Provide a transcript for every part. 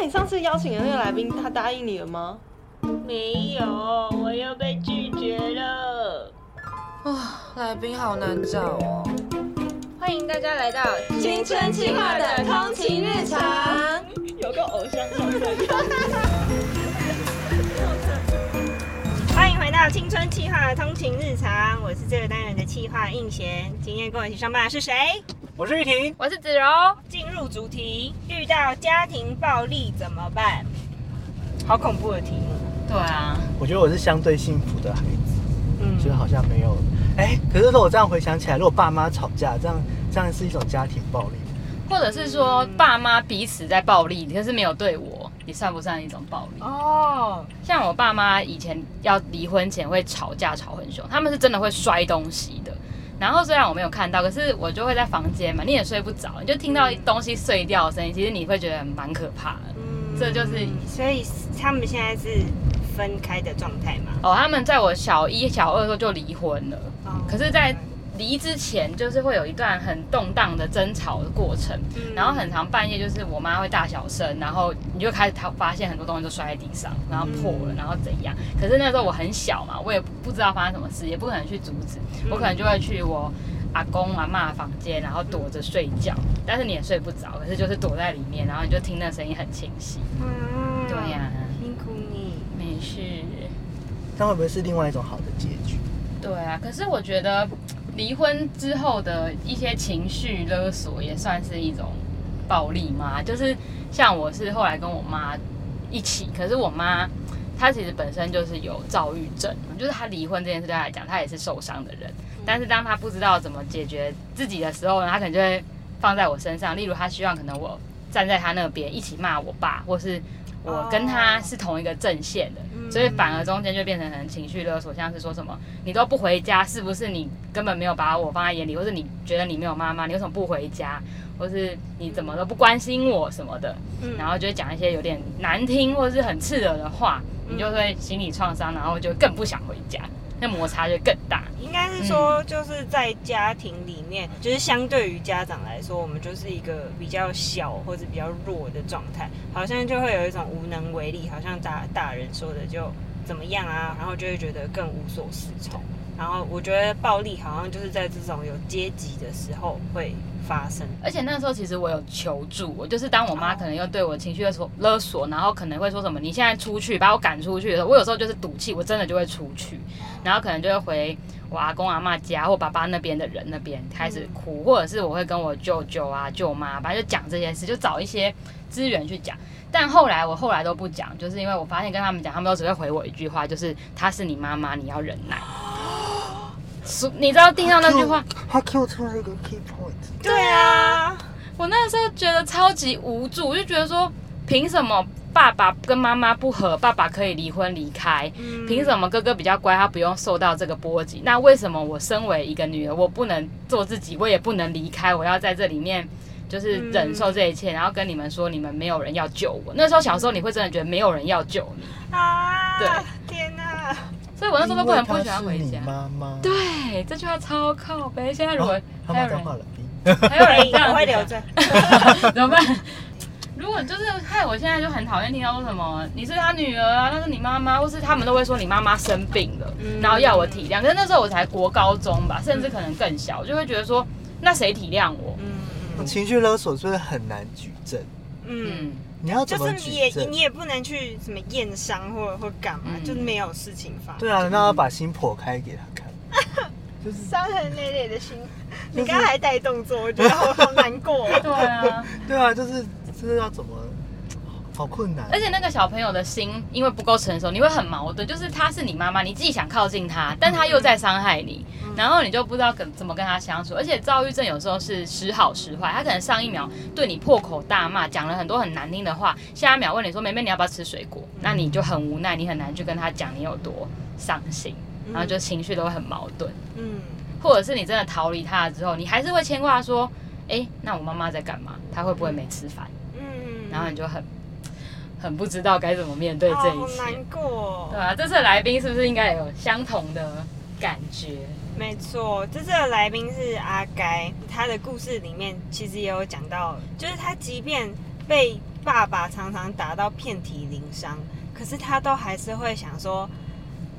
那你上次邀请的那个来宾，他答应你了吗？没有，我又被拒绝了。啊，来宾好难找哦。欢迎大家来到青春期化的通勤日常，有个偶像上身。欢迎回到青春企划的通勤日常，我是这个单元的企划应贤。今天跟我一起上班的是谁？我是玉婷，我是子柔。进入主题，遇到家庭暴力怎么办？好恐怖的题目。对啊，我觉得我是相对幸福的孩子，嗯就好像没有，哎、可是如果我这样回想起来，如果爸妈吵架，这样这样是一种家庭暴力。或者是说爸妈彼此在暴力，可是没有对我，也算不算一种暴力？哦，像我爸妈以前要离婚前会吵架，吵很凶，他们是真的会摔东西的。然后虽然我没有看到，可是我就会在房间嘛，你也睡不着，你就听到东西碎掉的声音，其实你会觉得蛮可怕的。嗯这就是所以他们现在是分开的状态嘛？哦，他们在我小一、小二的时候就离婚了，哦可是，在离之前就是会有一段很动荡的争吵的过程，嗯然后很长半夜就是我妈会大小声，然后你就开始她发现很多东西都摔在地上，然后破了，然后怎样？可是那时候我很小嘛，我也不知道发生什么事，也不可能去阻止，我可能就会去我阿公阿妈房间，然后躲着睡觉，但是你也睡不着，可是就是躲在里面，然后你就听那声音很清晰。嗯对呀、辛苦你。没事。这样会不会是另外一种好的结局？对啊，可是我觉得离婚之后的一些情绪勒索也算是一种暴力吗。就是像我是后来跟我妈一起，可是我妈她其实本身就是有躁郁症，就是她离婚这件事对她来讲，她也是受伤的人。但是当她不知道怎么解决自己的时候呢，她可能就会放在我身上。例如，她希望可能我站在她那边一起骂我爸，或是我跟她是同一个阵线的。所以反而中间就变成很情绪勒索，像是说什么你都不回家，是不是你根本没有把我放在眼里，或是你觉得你没有妈妈，你为什么不回家，或是你怎么都不关心我什么的，嗯然后就会讲一些有点难听或者是很刺耳的话，你就会心理创伤，然后就更不想回家，那摩擦就更大。应该是说，就是在家庭里面，就是相对于家长来说，我们就是一个比较小或者比较弱的状态，好像就会有一种无能为力，好像大大人说的就怎么样啊，然后就会觉得更无所适从。然后我觉得暴力好像就是在这种有阶级的时候会发生。而且那时候其实我有求助，我就是当我妈可能又对我情绪勒索勒索，然后可能会说什么你现在出去把我赶出去的时候，我有时候就是赌气，我真的就会出去，然后可能就会回我阿公阿妈家或爸爸那边的人那边开始哭，或者是我会跟我舅舅啊舅妈，反正就讲这件事，就找一些资源去讲。但后来我后来都不讲，就是因为我发现跟他们讲，他们都只会回我一句话，就是她是你妈妈，你要忍耐。所你知道听到那句话，他 Q 出了一个 key point。对啊，我那时候觉得超级无助，我就觉得说，凭什么爸爸跟妈妈不和，爸爸可以离婚离开？凭什么哥哥比较乖，他不用受到这个波及？那为什么我身为一个女儿，我不能做自己，我也不能离开？我要在这里面就是忍受这一切，然后跟你们说，你们没有人要救我。那时候小时候你会真的觉得没有人要救你，啊，对，天哪，所以我那时候都不能不喜欢回家。妈妈。对，这句话超靠背。现在如果还有人。还有人这样我会留着。怎么办？如果就是害我现在就很讨厌听到说什么你是他女儿啊，那是你妈妈，或是他们都会说你妈妈生病了，嗯然后要我体谅。可是那时候我才国高中吧，甚至可能更小，我就会觉得说那谁体谅我？嗯情绪勒索真的很难举证，嗯。嗯，你要怎么就是你也你？也不能去什么验伤或或干嘛，嗯就是没有事情发生。对啊，那要把心剖开给他看。就是伤痕累累的心，你刚刚还带动作，我觉得好好难过。对啊。对啊，就是这是要怎么，好困难。而且那个小朋友的心因为不够成熟，你会很矛盾，就是他是你妈妈，你自己想靠近他，但他又在伤害你，然后你就不知道跟怎么跟他相处。而且躁郁症有时候是时好时坏，他可能上一秒对你破口大骂，讲了很多很难听的话，下一秒问你说：“妹妹，你要不要吃水果？”那你就很无奈，你很难去跟他讲你有多伤心，然后就情绪都会很矛盾。嗯，或者是你真的逃离他了之后，你还是会牵挂说：“哎，那我妈妈在干嘛？她会不会没吃饭？”嗯，然后你就很很不知道该怎么面对这一切，难过对。啊，这次的来宾是不是应该有相同的感觉？没错，这次的来宾是阿该，他的故事里面其实也有讲到，就是他即便被爸爸常常打到遍体鳞伤，可是他都还是会想说，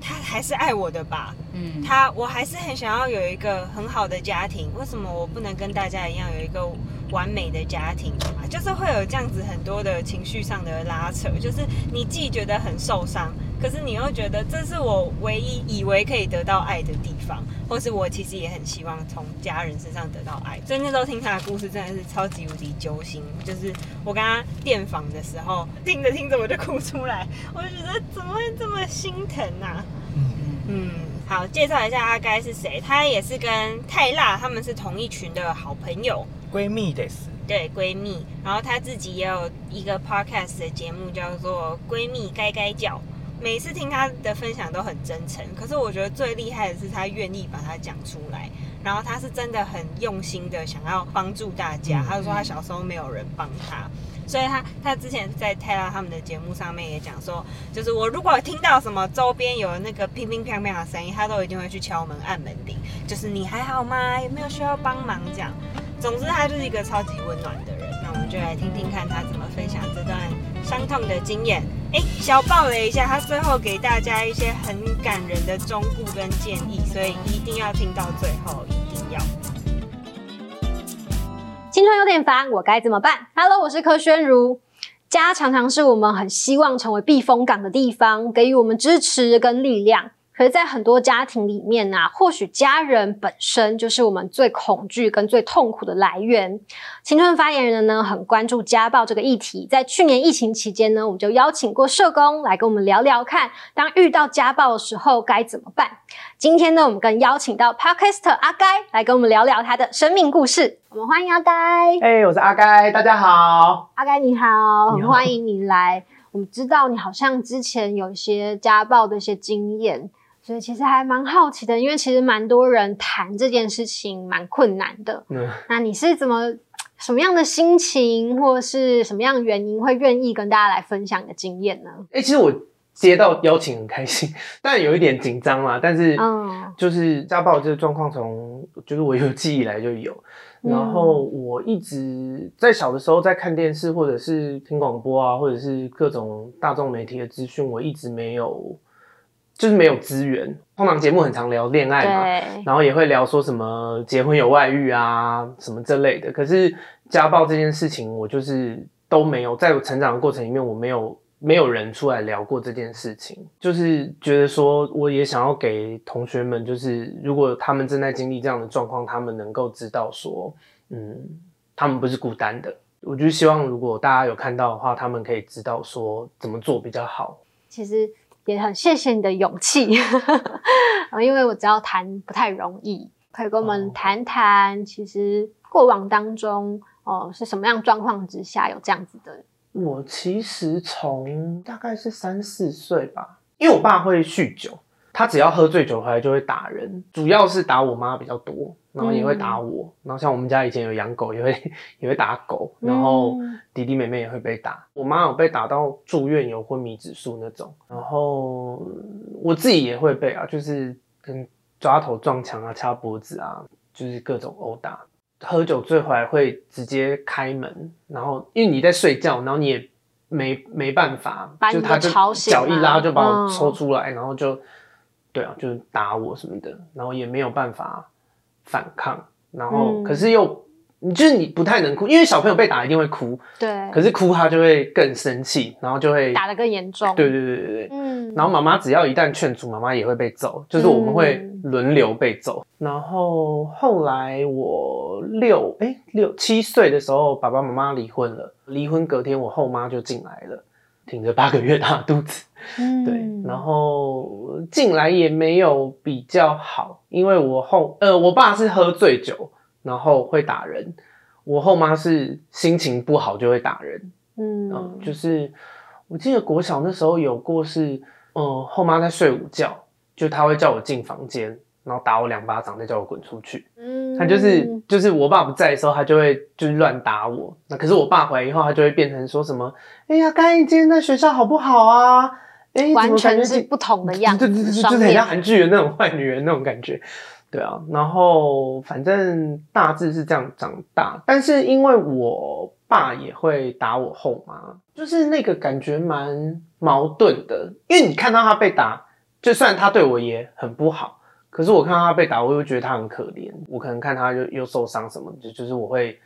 他还是爱我的吧？嗯，他我还是很想要有一个很好的家庭，为什么我不能跟大家一样有一个完美的家庭啊？就是会有这样子很多的情绪上的拉扯，就是你既觉得很受伤，可是你又觉得这是我唯一以为可以得到爱的地方，或是我其实也很希望从家人身上得到爱。所以那时候听他的故事真的是超级无敌揪心，就是我跟他电访的时候，听着听着我就哭出来，我就觉得怎么会这么心疼啊？嗯，嗯，好，介绍一下阿该是谁。他也是跟泰辣他们是同一群的好朋友，闺蜜的是，对闺蜜。然后她自己也有一个 podcast 的节目，叫做《闺蜜该该叫》。每次听他的分享都很真诚，可是我觉得最厉害的是他愿意把它讲出来。然后他是真的很用心的想要帮助大家。嗯她就说他小时候没有人帮他。所以他他之前在泰拉他们的节目上面也讲说，就是我如果听到什么周边有那个乒乒乓乓的声音，他都一定会去敲门按门铃，就是你还好吗？有没有需要帮忙这样。总之，他就是一个超级温暖的人。那我们就来听听看他怎么分享这段伤痛的经验。哎，小爆了一下，他最后给大家一些很感人的忠告跟建议，所以一定要听到最后，一定要。青春有点烦，我该怎么办？Hello，我是柯宣如。家常常是我们很希望成为避风港的地方，给予我们支持跟力量。可是，在很多家庭里面呢、啊，或许家人本身就是我们最恐惧跟最痛苦的来源。青春发言人呢，很关注家暴这个议题。在去年疫情期间呢，我们就邀请过社工来跟我们聊聊看，当遇到家暴的时候该怎么办。今天呢，我们更邀请到 Podcaster 阿该来跟我们聊聊他的生命故事。我们欢迎阿该。哎、我是阿该，大家好。阿该你好，你好很欢迎你来。我们知道你好像之前有一些家暴的一些经验，所以其实还蛮好奇的，因为其实蛮多人谈这件事情蛮困难的。嗯，那你是怎么什么样的心情，或是什么样的原因会愿意跟大家来分享你的经验呢？哎、其实我接到邀请很开心，但有一点紧张啦。但是嗯就是家暴这个状况，从就是我有记忆以来就有。嗯 然后我一直在小的时候在看电视，或者是听广播啊，或者是各种大众媒体的资讯，我一直没有，就是没有资源。通常节目很常聊恋爱嘛，然后也会聊说什么结婚有外遇啊，什么这类的。可是家暴这件事情，我就是都没有，在我成长的过程里面，我没有没有人出来聊过这件事情。就是觉得说，我也想要给同学们，就是如果他们正在经历这样的状况，他们能够知道说，嗯，他们不是孤单的。我就希望，如果大家有看到的话，他们可以知道说怎么做比较好。其实也很谢谢你的勇气，呃因为我知道谈不太容易，可以跟我们哦谈谈，其实过往当中，哦、是什么样状况之下有这样子的？我其实从大概是三四岁吧，因为我爸会酗酒，他只要喝醉酒回来就会打人，主要是打我妈比较多，然后也会打我。然后像我们家以前有养狗，也会也会打狗，然后嗯弟弟妹妹也会被打。我妈有被打到住院，有昏迷指数那种。然后我自己也会被啊，就是跟抓头撞墙啊、掐脖子啊，就是各种殴打。喝酒醉回来会直接开门，然后因为你在睡觉，然后你也没没办法就他就脚一拉就把我嗯抽出来，然后就对啊，就是打我什么的，然后也没有办法反抗，然后、嗯可是又你就是你不太能哭，因为小朋友被打一定会哭，对，可是哭他就会更生气，然后就会打得更严重。对对对对对，嗯，然后妈妈只要一旦劝阻，妈妈也会被揍，就是我们会嗯轮流被揍。然后后来我六哎六七岁的时候，爸爸妈妈离婚了，离婚隔天我后妈就进来了，挺着八个月大的肚子，嗯 对，然后进来也没有比较好，因为我后呃我爸是喝醉酒，然后会打人，我后妈是心情不好就会打人。嗯，嗯，就是我记得国小那时候有过是，嗯，后妈在睡午觉，就她会叫我进房间，然后打我两巴掌，再叫我滚出去。嗯她就是就是我爸不在的时候，他就会就是乱打我。那可是我爸回来以后，他就会变成说什么，哎呀，刚才你今天在学校好不好啊？哎，完全是不同的 样子，对对对，就是很像韩剧的那种坏女人那种感觉。对啊，然后反正大致是这样长大，但是因为我爸也会打我后妈，就是那个感觉蛮矛盾的。因为你看到他被打，就算他对我也很不好，可是我看到他被打，我又觉得他很可怜。我可能看他又又受伤什么，就就是我会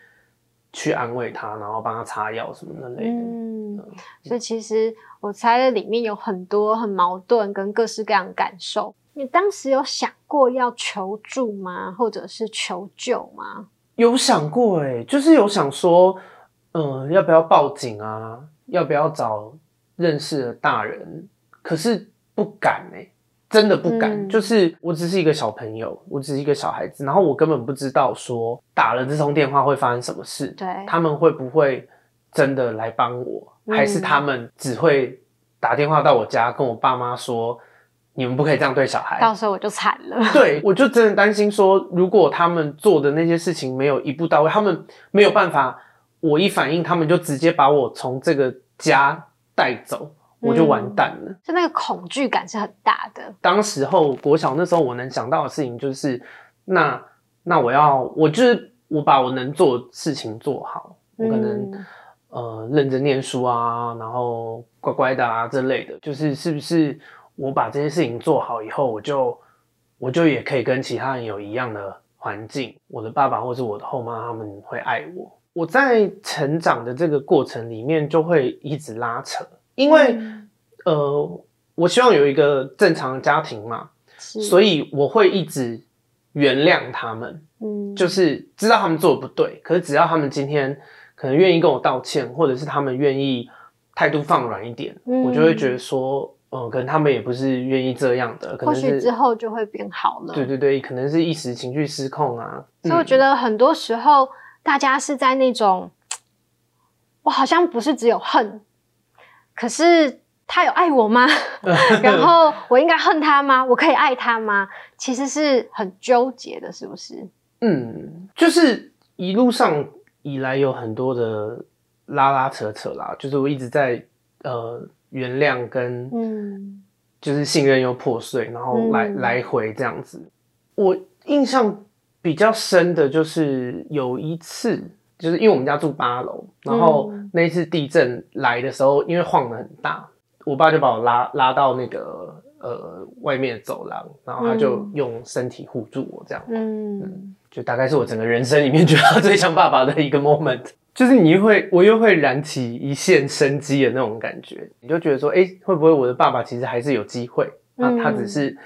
去安慰他，然后帮他擦药什么之类的。嗯，所以其实我猜的里面有很多很矛盾跟各式各样的感受。你当时有想过要求助吗？或者是求救吗？有想过哎、就是有想说，嗯、要不要报警啊？要不要找认识的大人？可是不敢哎、真的不敢。嗯就是我只是一个小朋友，我只是一个小孩子，然后我根本不知道说打了这通电话会发生什么事，对，他们会不会真的来帮我，嗯还是他们只会打电话到我家跟我爸妈说，你们不可以这样对小孩。到时候我就惨了。对，我就真的担心说，如果他们做的那些事情没有一步到位，他们没有办法，我一反应，他们就直接把我从这个家带走，我就完蛋了。就那个恐惧感是很大的。当时候国小那时候，我能想到的事情就是，那那我要，我就是我把我能做的事情做好，我可能、嗯呃认真念书啊，然后乖乖的啊这类的，就是是不是我把这些事情做好以后，我就我就也可以跟其他人有一样的环境，我的爸爸或是我的后妈他们会爱我。我在成长的这个过程里面就会一直拉扯，因为、嗯呃，我希望有一个正常的家庭嘛，所以我会一直原谅他们，嗯就是知道他们做的不对，可是只要他们今天可能愿意跟我道歉，或者是他们愿意态度放软一点，嗯我就会觉得说，嗯，可能他们也不是愿意这样的，可能或许之后就会变好了。对对对，可能是一时情绪失控啊。所以我觉得，得很多时候大家是在那种，我好像不是只有恨，可是他有爱我吗？然后我应该恨他吗？我可以爱他吗？其实是很纠结的，是不是？嗯，就是一路上以来有很多的拉拉扯扯啦，就是我一直在呃原谅跟嗯就是信任又破碎，然后来、嗯来回这样子。我印象比较深的就是有一次，就是因为我们家住八楼，然后嗯。那一次地震来的时候，因为晃得很大，我爸就把我拉拉到那个呃外面的走廊，然后他就嗯。用身体护住我这样。嗯。就大概是我整个人生里面 觉得最像爸爸的一个 moment，就是你会，我又会燃起一线生机的那种感觉，你就觉得说，哎、会不会我的爸爸其实还是有机会？那嗯他只是，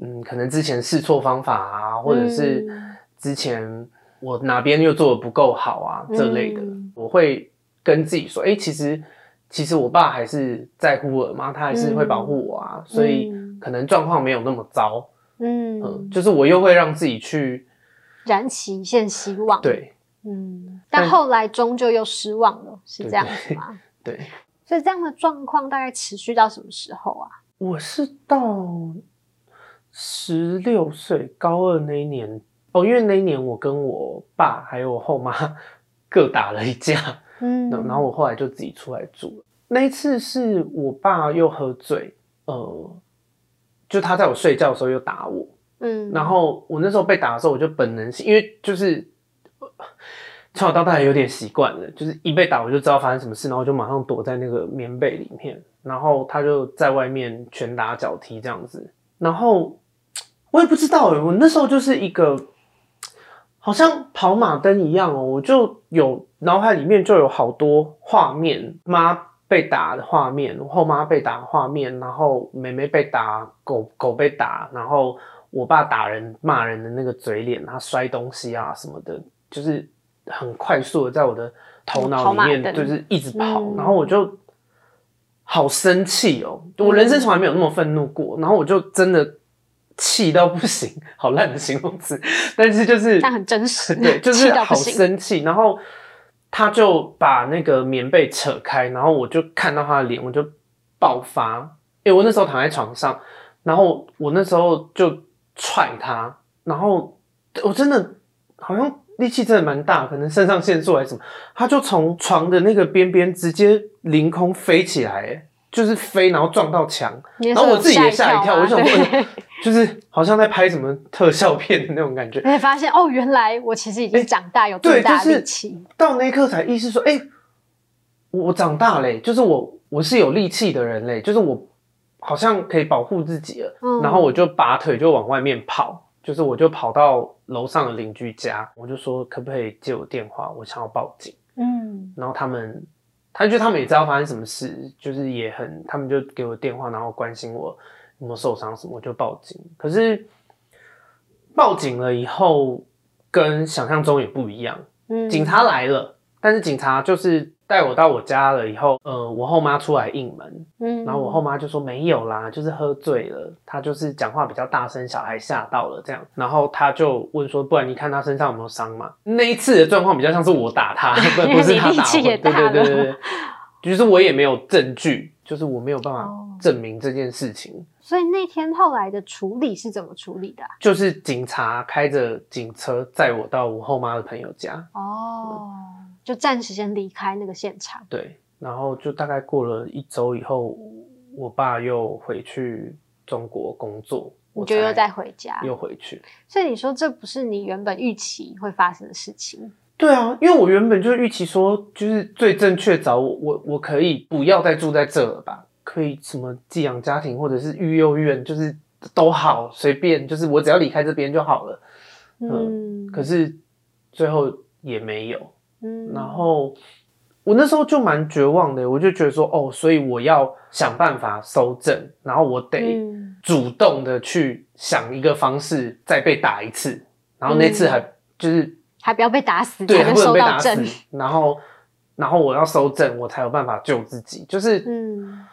嗯，可能之前试错方法啊，或者是嗯。之前我哪边又做的不够好啊这类的，嗯我会跟自己说，哎、其实其实我爸还是在乎我妈，他还是会保护我啊，所以嗯可能状况没有那么糟，嗯，嗯，就是我又会让自己去燃起一线希望。，对。嗯，但但后来终究又失望了，是对这样子吗？对，所以这样的状况大概持续到什么时候啊？我是到十六岁高二那一年哦，因为那一年我跟我爸还有我后妈 各打了一架，嗯。然后我后来就自己出来住了。那一次是我爸又喝醉，呃，就他在我睡觉的时候又打我，嗯，然后我那时候被打的时候，我就本能性，因为就是呃从小到大有点习惯了，就是一被打我就知道发生什么事，然后我就马上躲在那个棉被里面，然后他就在外面拳打脚踢这样子，然后 我也不知道哎，我那时候就是一个好像跑马灯一样哦，我就有脑海里面就有好多画面，妈被打的画面，后妈被打的画面，然后妹妹被打，狗狗被打，然后我爸打人骂人的那个嘴脸，他摔东西啊什么的，就是很快速的在我的头脑里面就是一直跑，嗯然后我就好生气哦，我人生从来没有那么愤怒过，然后我就真的气到不行，好烂的形容词，但是就是但很真实对，就是好生气，然后他就把那个棉被扯开，然后我就看到他的脸，我就爆发。诶、我那时候躺在床上，然后我那时候就踹他，然后我真的好像力气真的蛮大，可能肾上腺素还是什么，他就从床的那个边边直接凌空飞起来，诶就是飞，然后撞到墙，然后我自己也吓一跳，我就想说，对哎就是好像在拍什么特效片的那种感觉。你会发现哦，原来我其实已经长大，有大力气。到那一刻才意识说，哎、我长大嘞，就是我我是有力气的人嘞，就是我好像可以保护自己了。嗯然后我就拔腿就往外面跑，就是我就跑到楼上的邻居家，我就说可不可以借我电话，我想要报警。嗯然后他们，他就他们也知道发生什么事，就是也很，他们就给我电话，然后关心我有没有受伤什么，我就报警。可是报警了以后，跟想象中也不一样。嗯警察来了，但是警察就是带我到我家了以后，呃，我后妈出来应门，嗯然后我后妈就说没有啦，就是喝醉了，她就是讲话比较大声，小孩吓到了这样。然后她就问说，不然你看她身上有没有伤嘛？那一次的状况比较像是我打她，不是他你力气打我，对对对就是我也没有证据，就是我没有办法哦证明这件事情。所以那天后来的处理是怎么处理的啊、就是警察开着警车载我到我后妈的朋友家，哦，就暂时先离开那个现场。对，然后就大概过了一周以后，我爸又回去中国工作，我就又再回家，又回去。所以你说这不是你原本预期会发生的事情。对啊，因为我原本就预期说，就是最正确找我，我我可以不要再住在这了吧？可以什么寄养家庭或者是育幼院，就是都好，随便，就是我只要离开这边就好了。嗯，可是最后也没有。嗯。然后我那时候就蛮绝望的，我就觉得说，哦，所以我要想办法收正，然后我得嗯。主动的去想一个方式再被打一次，然后那次还就是、还不要被打死对，还不能。被打死，然后然后我要收正，我才有办法救自己，就是嗯。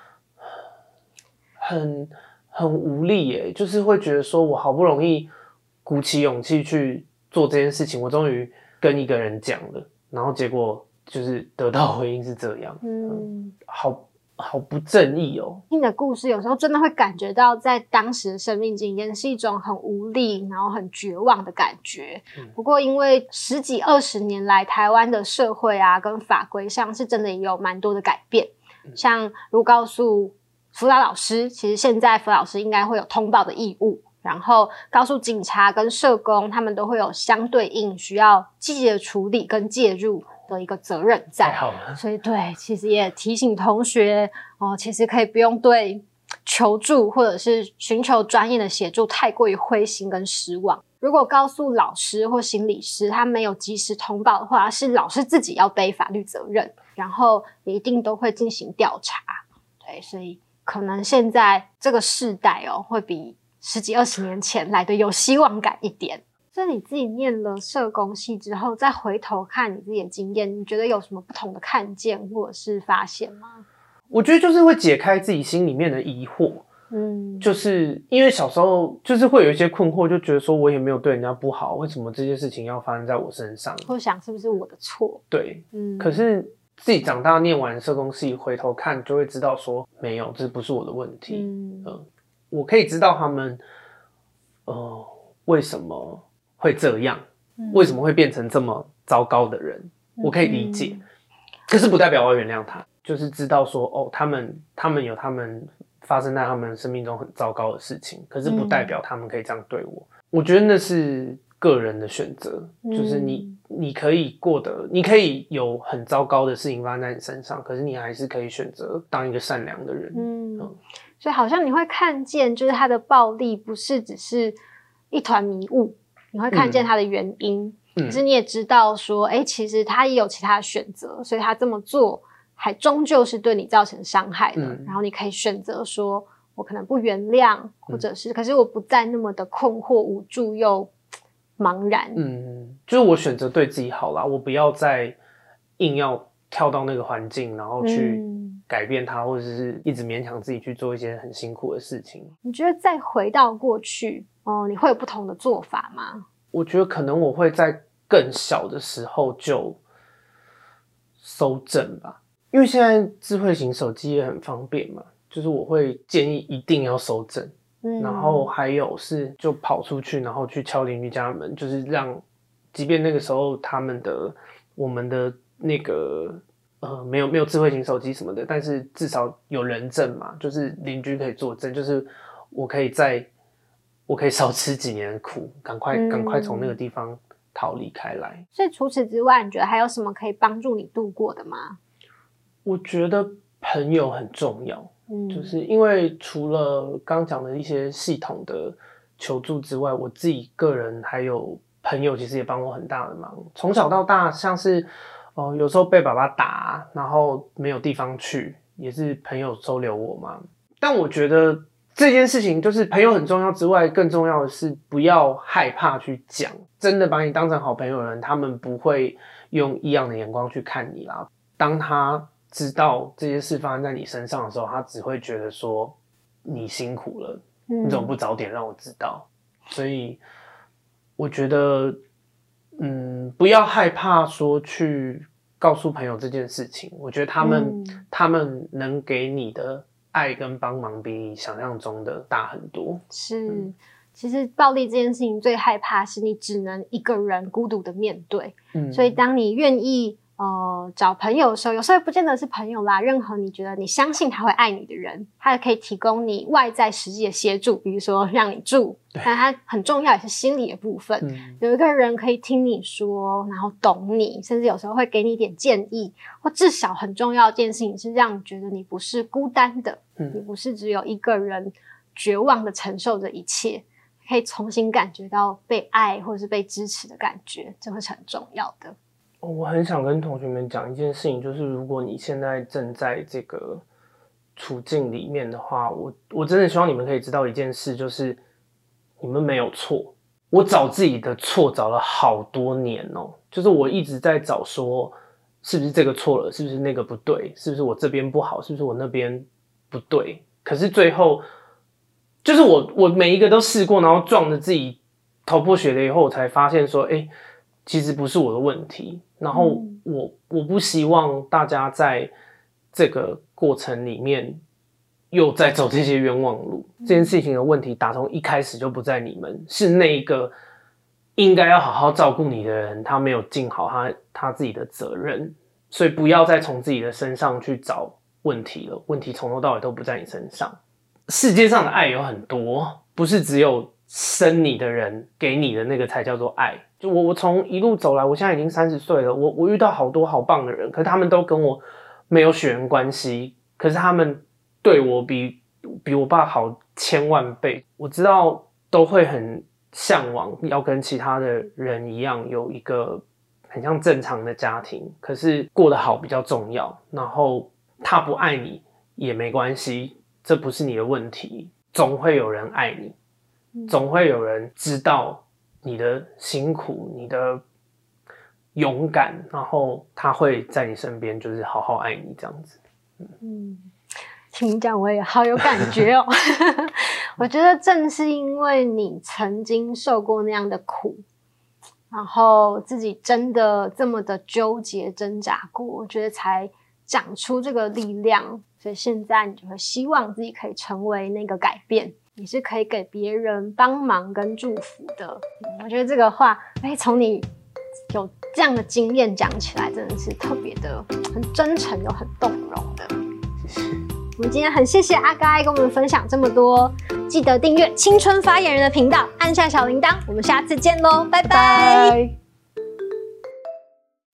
很很无力耶，就是会觉得说我好不容易鼓起勇气去做这件事情，我终于跟一个人讲了，然后结果就是得到回应是这样，嗯，好好不正义哦。听你的故事，有时候真的会感觉到，在当时的生命经验是一种很无力，然后很绝望的感觉。嗯不过，因为十几二十年来，台湾的社会啊跟法规上是真的也有蛮多的改变。嗯像如果告诉辅导老师，其实现在辅导老师应该会有通报的义务。然后告诉警察跟社工，他们都会有相对应需要积极的处理跟介入的一个责任在。所以对，其实也提醒同学哦，其实可以不用对求助或者是寻求专业的协助太过于灰心跟失望。如果告诉老师或心理师他没有及时通报的话，是老师自己要背法律责任，然后也一定都会进行调查。对，所以可能现在这个世代哦，会比十几二十年前来的有希望感一点。所以你自己念了社工系之后，再回头看你自己的经验，你觉得有什么不同的看见或者是发现吗？我觉得就是会解开自己心里面的疑惑，嗯，就是因为小时候就是会有一些困惑，就觉得说我也没有对人家不好，为什么这些事情要发生在我身上？会想是不是我的错？对，嗯，可是自己长大念完社工系，回头看就会知道说没有，这不是我的问题。嗯我可以知道他们，呃，为什么会这样，嗯为什么会变成这么糟糕的人，我可以理解。可是不代表我要原谅他，就是知道说，哦，他们他们有他们发生在他们生命中很糟糕的事情，可是不代表他们可以这样对我。我觉得那是个人的选择，就是你你可以过得，你可以有很糟糕的事情发生在你身上，可是你还是可以选择当一个善良的人。嗯嗯，所以好像你会看见，就是他的暴力不是只是一团迷雾，你会看见他的原因。嗯可是你也知道说，哎、其实他也有其他的选择，所以他这么做还终究是对你造成伤害的。嗯然后你可以选择说，我可能不原谅，或者是，可是我不再那么的困惑、无助又茫然。嗯，就是我选择对自己好啦，我不要再硬要跳到那个环境，然后去嗯改变它，或者是一直勉强自己去做一些很辛苦的事情。你觉得再回到过去，哦、你会有不同的做法吗？我觉得可能我会在更小的时候就收整吧，因为现在智慧型手机也很方便嘛，就是我会建议一定要搜证。嗯然后还有是就跑出去，然后去敲邻居家的门，就是让，即便那个时候他们的我们的那个呃没有没有智慧型手机什么的，但是至少有人证嘛，就是邻居可以作证，就是我可以在我可以少吃几年的苦，赶快嗯赶快从那个地方逃离开来。所以除此之外，你觉得还有什么可以帮助你度过的吗？我觉得朋友很重要，嗯，就是因为除了刚讲的一些系统的求助之外，我自己个人还有朋友，其实也帮我很大的忙。从小到大，像是哦、呃有时候被爸爸打，然后没有地方去，也是朋友收留我嘛。但我觉得这件事情就是朋友很重要之外，更重要的是不要害怕去讲。真的把你当成好朋友的人，他们不会用异样的眼光去看你啦。当他知道这些事发生在你身上的时候，他只会觉得说你辛苦了，嗯你怎么不早点让我知道？所以我觉得，嗯，不要害怕说去告诉朋友这件事情。我觉得他们、嗯。他们能给你的爱跟帮忙比你想象中的大很多。是，嗯。其实暴力这件事情最害怕是你只能一个人孤独的面对，嗯，所以当你愿意呃找朋友的时候，有时候不见得是朋友啦，任何你觉得你相信他会爱你的人，他也可以提供你外在实际的协助，比如说让你住，但他很重要也是心理的部分。嗯有一个人可以听你说，然后懂你，甚至有时候会给你一点建议，或至少很重要的一件事情是让你觉得你不是孤单的，你嗯不是只有一个人绝望的承受着一切，可以重新感觉到被爱或者是被支持的感觉，这会是很重要的。我很想跟同学们讲一件事情，就是如果你现在正在这个处境里面的话，我我真的希望你们可以知道一件事，就是你们没有错。我找自己的错找了好多年哦，就是我一直在找说，是不是这个错了，是不是那个不对，是不是我这边不好，是不是我那边不对？可是最后，就是我我每一个都试过，然后撞得自己头破血流以后，我才发现说，哎、其实不是我的问题。然后嗯我我不希望大家在这个过程里面又在走这些冤枉路。这件事情的问题打从一开始就不在你们，是那一个应该要好好照顾你的人，他没有尽好他他自己的责任，所以不要再从自己的身上去找问题了。问题从头到尾都不在你身上。世界上的爱有很多，不是只有生你的人给你的那个才叫做爱。就我我从一路走来，我现在已经三十岁了，我我遇到好多好棒的人，可是他们都跟我没有血缘关系，可是他们对我比比我爸好千万倍。我知道都会很向往要跟其他的人一样有一个很像正常的家庭，可是过得好比较重要。然后他不爱你也没关系，这不是你的问题，总会有人爱你，总会有人知道你的辛苦，你的勇敢，然后他会在你身边，就是好好爱你这样子。嗯，听你讲我也好有感觉哦。我觉得正是因为你曾经受过那样的苦，然后自己真的这么的纠结挣扎过，我觉得才长出这个力量。所以现在你就会希望自己可以成为那个改变，你是可以给别人帮忙跟祝福的。嗯我觉得这个话，哎，从你有这样的经验讲起来，真的是特别的很真诚又很动容的。谢谢。我们今天很谢谢阿该跟我们分享这么多，记得订阅青春发言人的频道，按下小铃铛，我们下次见喽，拜拜拜。